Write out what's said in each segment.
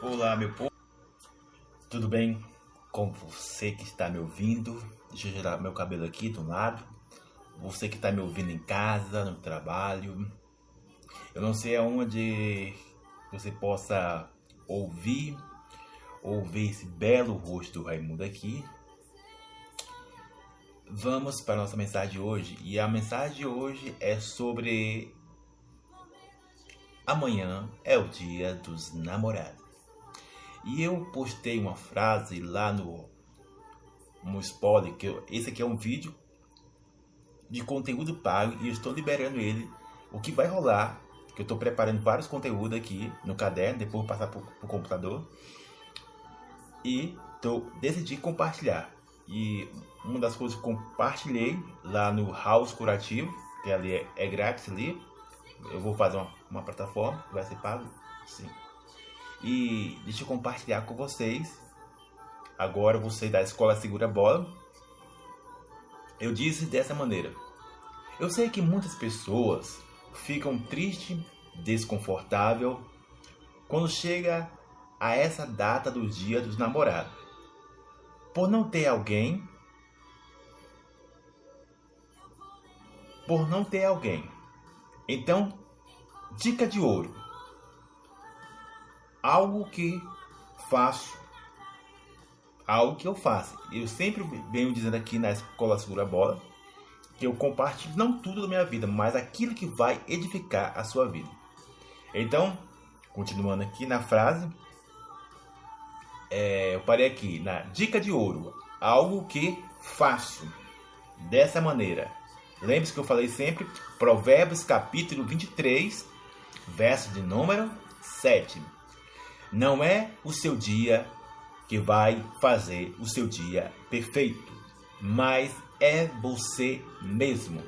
Olá, meu povo. Tudo bem com você que está me ouvindo? Deixa eu girar meu cabelo aqui do lado. Você que está me ouvindo em casa, no trabalho. Eu não sei aonde você possa ouvir ou ver esse belo rosto do Raimundo aqui. Vamos para a nossa mensagem de hoje. E a mensagem de hoje é sobre amanhã é o dia dos namorados. E eu postei uma frase lá no, no spoiler, que eu, esse aqui é um vídeo de conteúdo pago e eu estou liberando ele. O que vai rolar, que eu estou preparando vários conteúdos aqui no caderno, depois passar para o computador. E tô, decidi compartilhar. E uma das coisas que compartilhei lá no House Curativo, que ali é, é grátis ali. Eu vou fazer uma, uma plataforma, vai ser pago, sim. E deixa eu compartilhar com vocês. Agora você da Escola Segura Bola. Eu disse dessa maneira. Eu sei que muitas pessoas ficam tristes, desconfortável quando chega a essa data do Dia dos Namorados. Por não ter alguém por não ter alguém. Então, dica de ouro algo que faço, algo que eu faço. Eu sempre venho dizendo aqui na Escola Segura Bola que eu compartilho não tudo da minha vida, mas aquilo que vai edificar a sua vida. Então, continuando aqui na frase, é, eu parei aqui na dica de ouro, algo que faço dessa maneira. Lembre-se que eu falei sempre, Provérbios capítulo 23, verso de número 7. Não é o seu dia que vai fazer o seu dia perfeito, mas é você mesmo.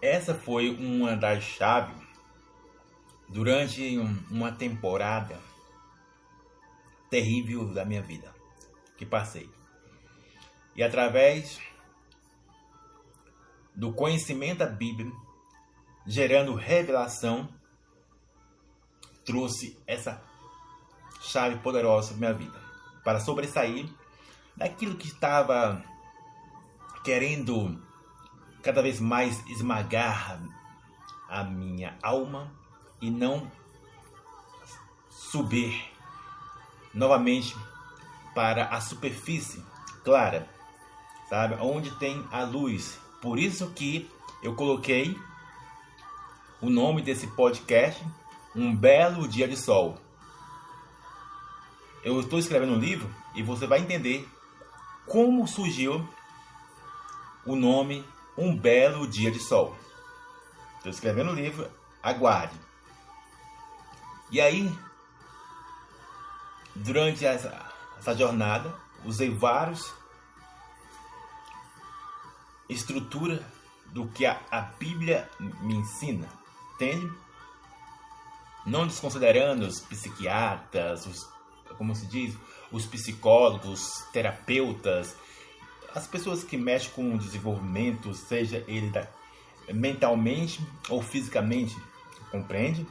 Essa foi uma das chaves durante uma temporada terrível da minha vida que passei. E através do conhecimento da Bíblia, gerando revelação, trouxe essa chave poderosa para minha vida para sobressair daquilo que estava querendo cada vez mais esmagar a minha alma e não subir novamente para a superfície clara, sabe? Onde tem a luz. Por isso que eu coloquei o nome desse podcast um belo dia de sol. Eu estou escrevendo um livro e você vai entender como surgiu o nome Um Belo Dia de Sol. Estou escrevendo o um livro, aguarde. E aí, durante essa, essa jornada, usei vários estrutura do que a, a Bíblia me ensina, entende? Não desconsiderando os psiquiatras, os, como se diz, os psicólogos, terapeutas, as pessoas que mexem com o desenvolvimento, seja ele da, mentalmente ou fisicamente, compreende?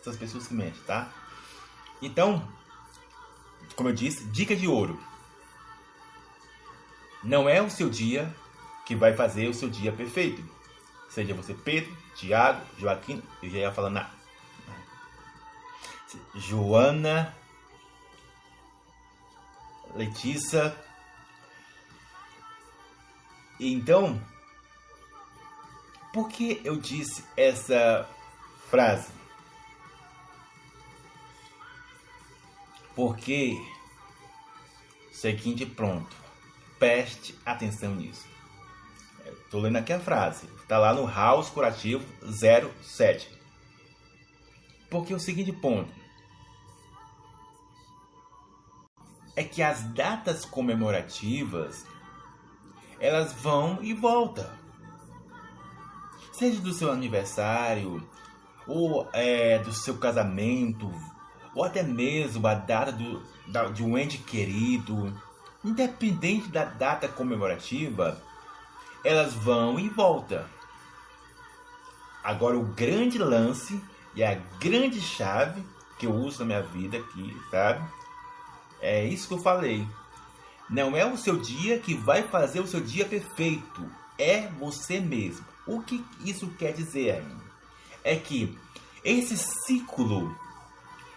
Essas pessoas que mexem, tá? Então, como eu disse, dica de ouro. Não é o seu dia que vai fazer o seu dia perfeito. Seja você Pedro, Tiago, Joaquim, eu já ia falando na Joana, Letícia. Então, por que eu disse essa frase? Porque, seguinte, pronto, preste atenção nisso. Estou lendo aqui a frase, está lá no House Curativo 07. Porque é o seguinte ponto, que as datas comemorativas elas vão e voltam. Seja do seu aniversário, ou é, do seu casamento, ou até mesmo a data do, da, de um ente querido, independente da data comemorativa, elas vão e voltam. Agora o grande lance e a grande chave que eu uso na minha vida aqui, sabe? É isso que eu falei. Não é o seu dia que vai fazer o seu dia perfeito. É você mesmo. O que isso quer dizer? É que esse ciclo,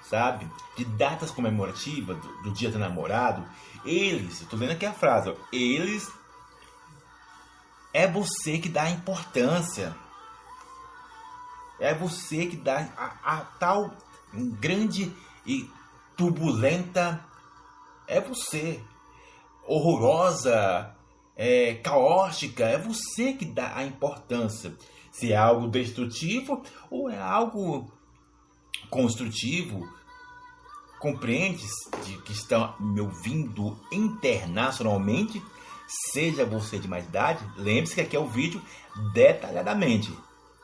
sabe, de datas comemorativas do, do dia do namorado, eles, eu tô lendo aqui a frase, eles é você que dá a importância. É você que dá a, a tal grande e turbulenta. É você. Horrorosa, é, caótica. É você que dá a importância. Se é algo destrutivo ou é algo construtivo. Compreende de que estão me ouvindo internacionalmente seja você de mais idade, lembre-se que aqui é o vídeo detalhadamente.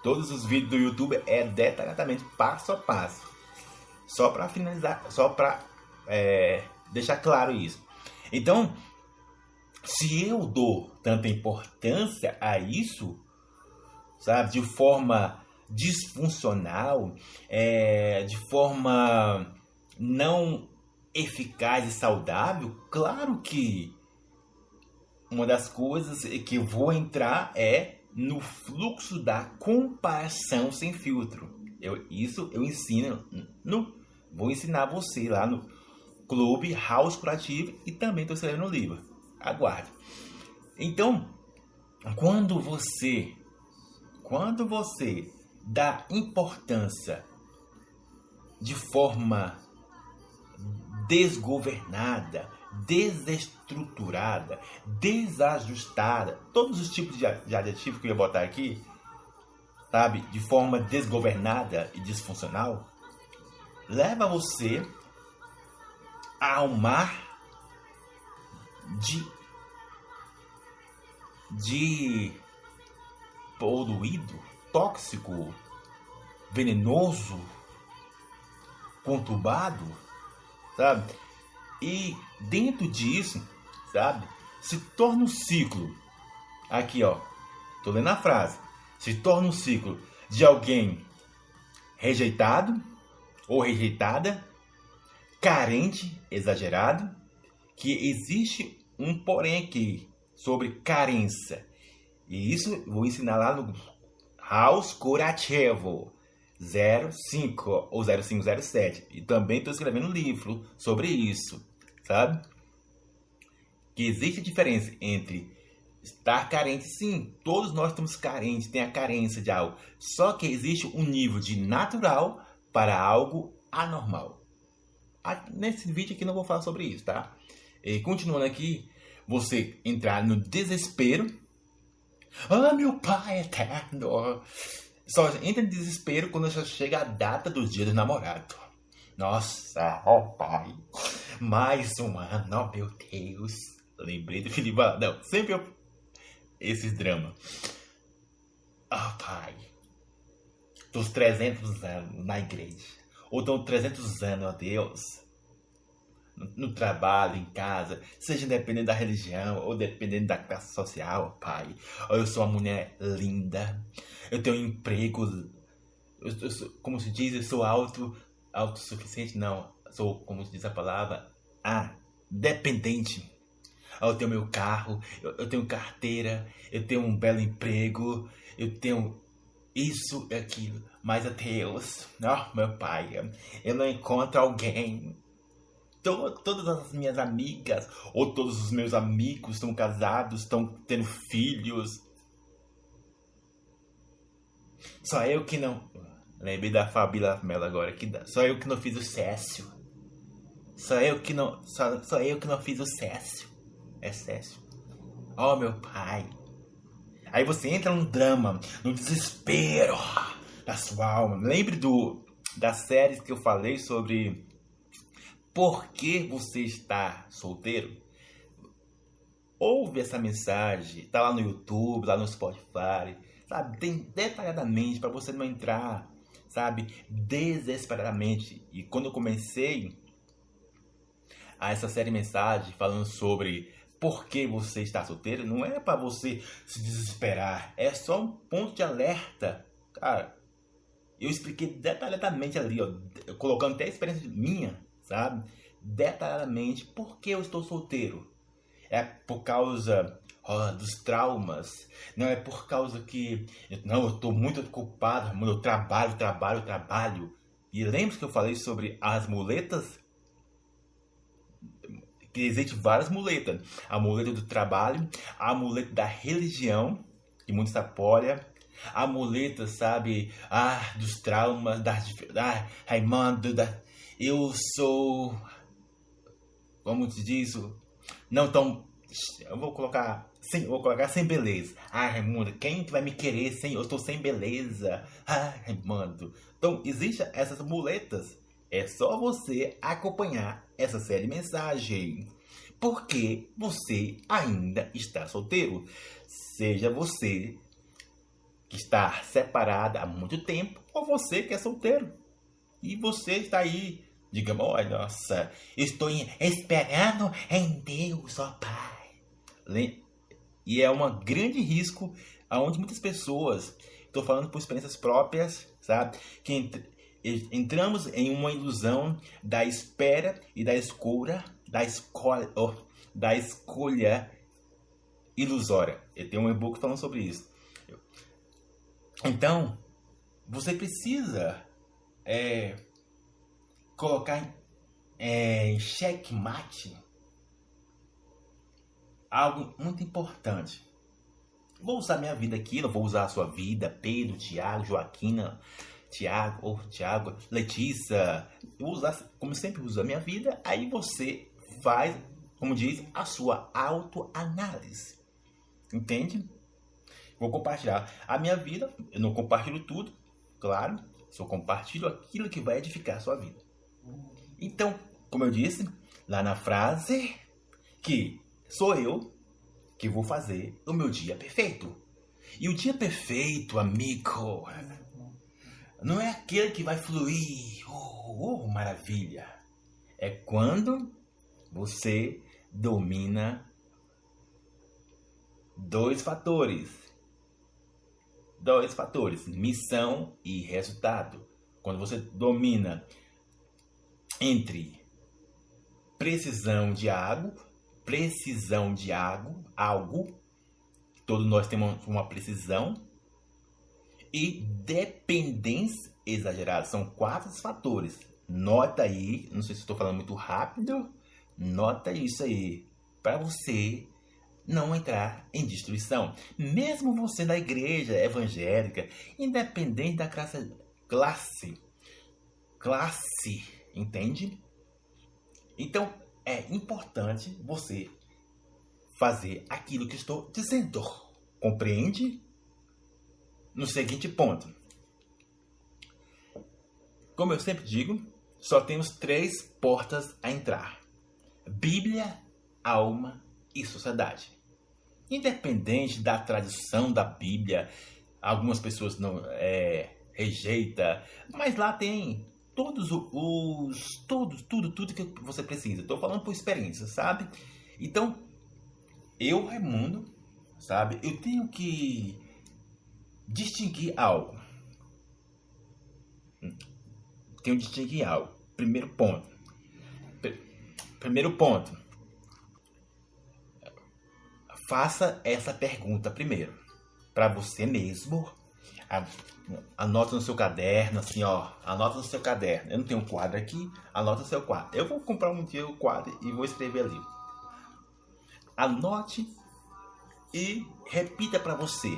Todos os vídeos do YouTube é detalhadamente, passo a passo. Só para finalizar, só para é, deixar claro isso. Então, se eu dou tanta importância a isso, sabe, de forma disfuncional, é, de forma não eficaz e saudável, claro que uma das coisas que eu vou entrar é no fluxo da comparação sem filtro. Eu, isso eu ensino, no, vou ensinar você lá no Clube House Curativo e também estou escrevendo no livro. Aguarde. Então, quando você, quando você dá importância de forma desgovernada, desestruturada, desajustada, todos os tipos de adjetivo que eu ia botar aqui, sabe, de forma desgovernada e disfuncional, leva você a um mar de de poluído, tóxico, venenoso, conturbado, sabe? E dentro disso, sabe? Se torna um ciclo. Aqui, ó. Tô lendo a frase. Se torna um ciclo de alguém rejeitado ou rejeitada, carente, exagerado, que existe um porém aqui sobre carência. E isso vou ensinar lá no House Curativo. 05 ou 0507. E também estou escrevendo um livro sobre isso, sabe? Que existe diferença entre estar carente, sim, todos nós estamos carentes, tem a carência de algo. Só que existe um nível de natural para algo anormal. Nesse vídeo aqui não vou falar sobre isso, tá? E continuando aqui, você entrar no desespero. Ah, meu pai eterno! só entra em desespero quando já chega a data do dia do namorado. Nossa, ó oh pai, mais um ano, oh meu Deus. Lembrei do Felipe Não, sempre eu... esses dramas. Oh pai, dos 300 anos na igreja. Ou dos 300 anos, ó Deus. No, trabalho, em casa, seja dependendo da religião ou dependendo da classe social, pai. Eu sou uma mulher linda, eu tenho um emprego, eu, eu sou, como se diz, eu sou auto, autossuficiente, não, sou, como se diz a palavra, ah, dependente. Eu tenho meu carro, eu, eu tenho carteira, eu tenho um belo emprego, eu tenho isso e aquilo, mas Deus, oh, meu pai, eu não encontro alguém. todas as minhas amigas ou todos os meus amigos estão casados, estão tendo filhos. Só eu que não. Lembrei da Fabíola Mello agora. Que Só eu que não fiz o Cécio. Só eu que não. Só, só eu que não fiz o Cécio. É Cécio. Oh meu pai. Aí você entra num drama, no desespero da sua alma. Lembre do das séries que eu falei sobre por que você está solteiro? Ouve essa mensagem, tá lá no YouTube, lá no Spotify sabe, detalhadamente para você não entrar, sabe, desesperadamente. E quando eu comecei a essa série de mensagens falando sobre por que você está solteiro, não é para você se desesperar, é só um ponto de alerta, cara. Eu expliquei detalhadamente ali, ó, colocando até a experiência minha, sabe? Detalhadamente, por que eu estou solteiro? É por causa oh, dos traumas, não é por causa que não, eu estou muito ocupado, eu trabalho, trabalho, trabalho. E lembra que eu falei sobre as muletas? Que existem várias muletas. A muleta do trabalho, a muleta da religião, que muitos apoiam, a muleta, sabe, ah, dos traumas, das, ah, Raimundo, da, eu sou, como se diz, não tão, eu vou colocar sem, vou colocar sem beleza. Ah, Raimundo, quem que vai me querer sem eu estou sem beleza? Ah, Raimundo. Então, existem essas muletas. É só você acompanhar essa série mensagem. Porque você ainda está solteiro. Seja você que está separado há muito tempo, ou você que é solteiro. E você está aí, digamos, olha, nossa, estou esperando em Deus, ó Pai. E é um grande risco aonde muitas pessoas, estou falando por experiências próprias, sabe? Que entramos em uma ilusão da espera e da escolha, da escolha, oh, da escolha ilusória. Eu tenho um e-book falando sobre isso. Então, você precisa é, colocar é, em checkmate algo muito importante. Vou usar minha vida aqui, não vou usar a sua vida, Pedro, Tiago, Joaquina, Tiago, ou Tiago, Letícia. Usar, como sempre uso a minha vida, aí você faz, como diz, a sua autoanálise. Entende? Vou compartilhar a minha vida, eu não compartilho tudo, claro, só compartilho aquilo que vai edificar a sua vida. Então, como eu disse lá na frase, que sou eu que vou fazer o meu dia perfeito. E o dia perfeito, amigo, não é aquele que vai fluir, oh, oh maravilha. É quando você domina dois fatores. Dois fatores, missão e resultado. Quando você domina entre precisão de água precisão de algo, algo, todos nós temos uma precisão, e dependência exagerada. São quatro fatores. Nota aí, não sei se estou falando muito rápido, nota isso aí, para você não entrar em destruição. Mesmo você da igreja evangélica, independente da classe, classe, classe, entende? Então, é importante você fazer aquilo que estou dizendo. Compreende? No seguinte ponto. Como eu sempre digo, só temos três portas a entrar: Bíblia, alma e sociedade. Independente da tradição da Bíblia, algumas pessoas não é, rejeita, mas lá tem todos os todos tudo tudo que você precisa. Estou falando por experiência, sabe? Então eu Raimundo, sabe? Eu tenho que distinguir algo. Tenho que distinguir algo. Primeiro ponto. Primeiro ponto. Faça essa pergunta primeiro para você mesmo Anota no seu caderno, assim, ó. Anota no seu caderno. Eu não tenho um quadro aqui, anota no seu quadro. Eu vou comprar um dia o quadro e vou escrever ali. Anote e repita para você.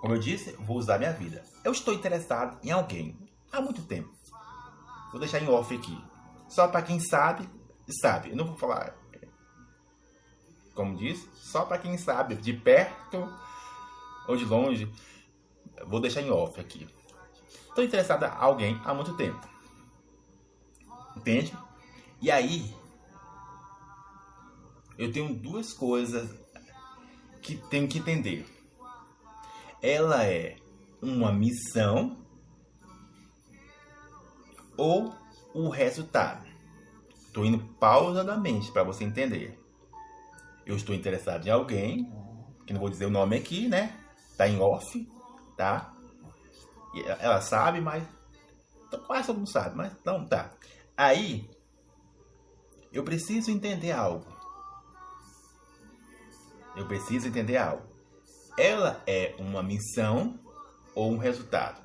Como eu disse, vou usar minha vida. Eu estou interessado em alguém há muito tempo. Vou deixar em off aqui. Só para quem sabe, sabe. Eu não vou falar. Como disse, só para quem sabe, de perto ou de longe, vou deixar em off aqui. Estou interessado em alguém há muito tempo. Entende? E aí, eu tenho duas coisas que tenho que entender. Ela é uma missão ou o resultado. Estou indo pausadamente para você entender. Eu estou interessado em alguém, que não vou dizer o nome aqui, né? tá em off, tá? Ela sabe, mas quase todo mundo sabe, mas não tá. Aí, eu preciso entender algo. Eu preciso entender algo. Ela é uma missão ou um resultado?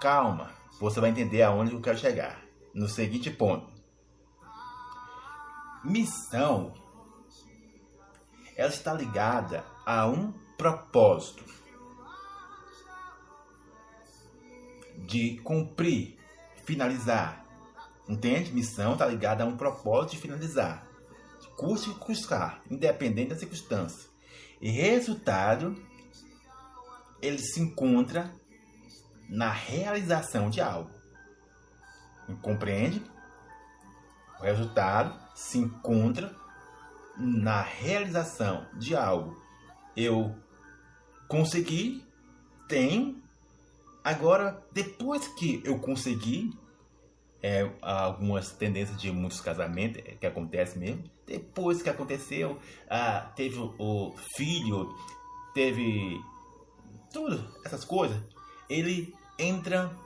Calma, você vai entender aonde eu quero chegar. No seguinte ponto. Missão ela está ligada a um propósito de cumprir, finalizar. Entende? Missão está ligada a um propósito de finalizar. Custe custar, independente da circunstância. E resultado, ele se encontra na realização de algo. Compreende? O resultado se encontra na realização de algo. Eu consegui, tenho. Agora, depois que eu consegui, é, algumas tendências de muitos casamentos é, que acontece mesmo. Depois que aconteceu, ah, teve o filho, teve tudo essas coisas. Ele entra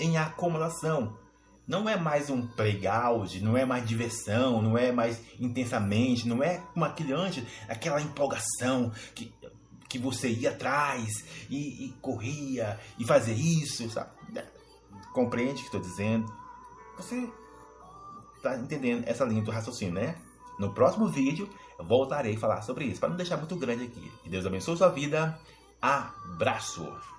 em acumulação. Não é mais um playground, não é mais diversão, não é mais intensamente, não é como aquele antes, aquela empolgação que, que você ia atrás e, e corria e fazia isso, sabe? Compreende o que estou dizendo? Você está entendendo essa linha do raciocínio, né? No próximo vídeo voltarei a falar sobre isso, para não deixar muito grande aqui. Que Deus abençoe sua vida. Abraço!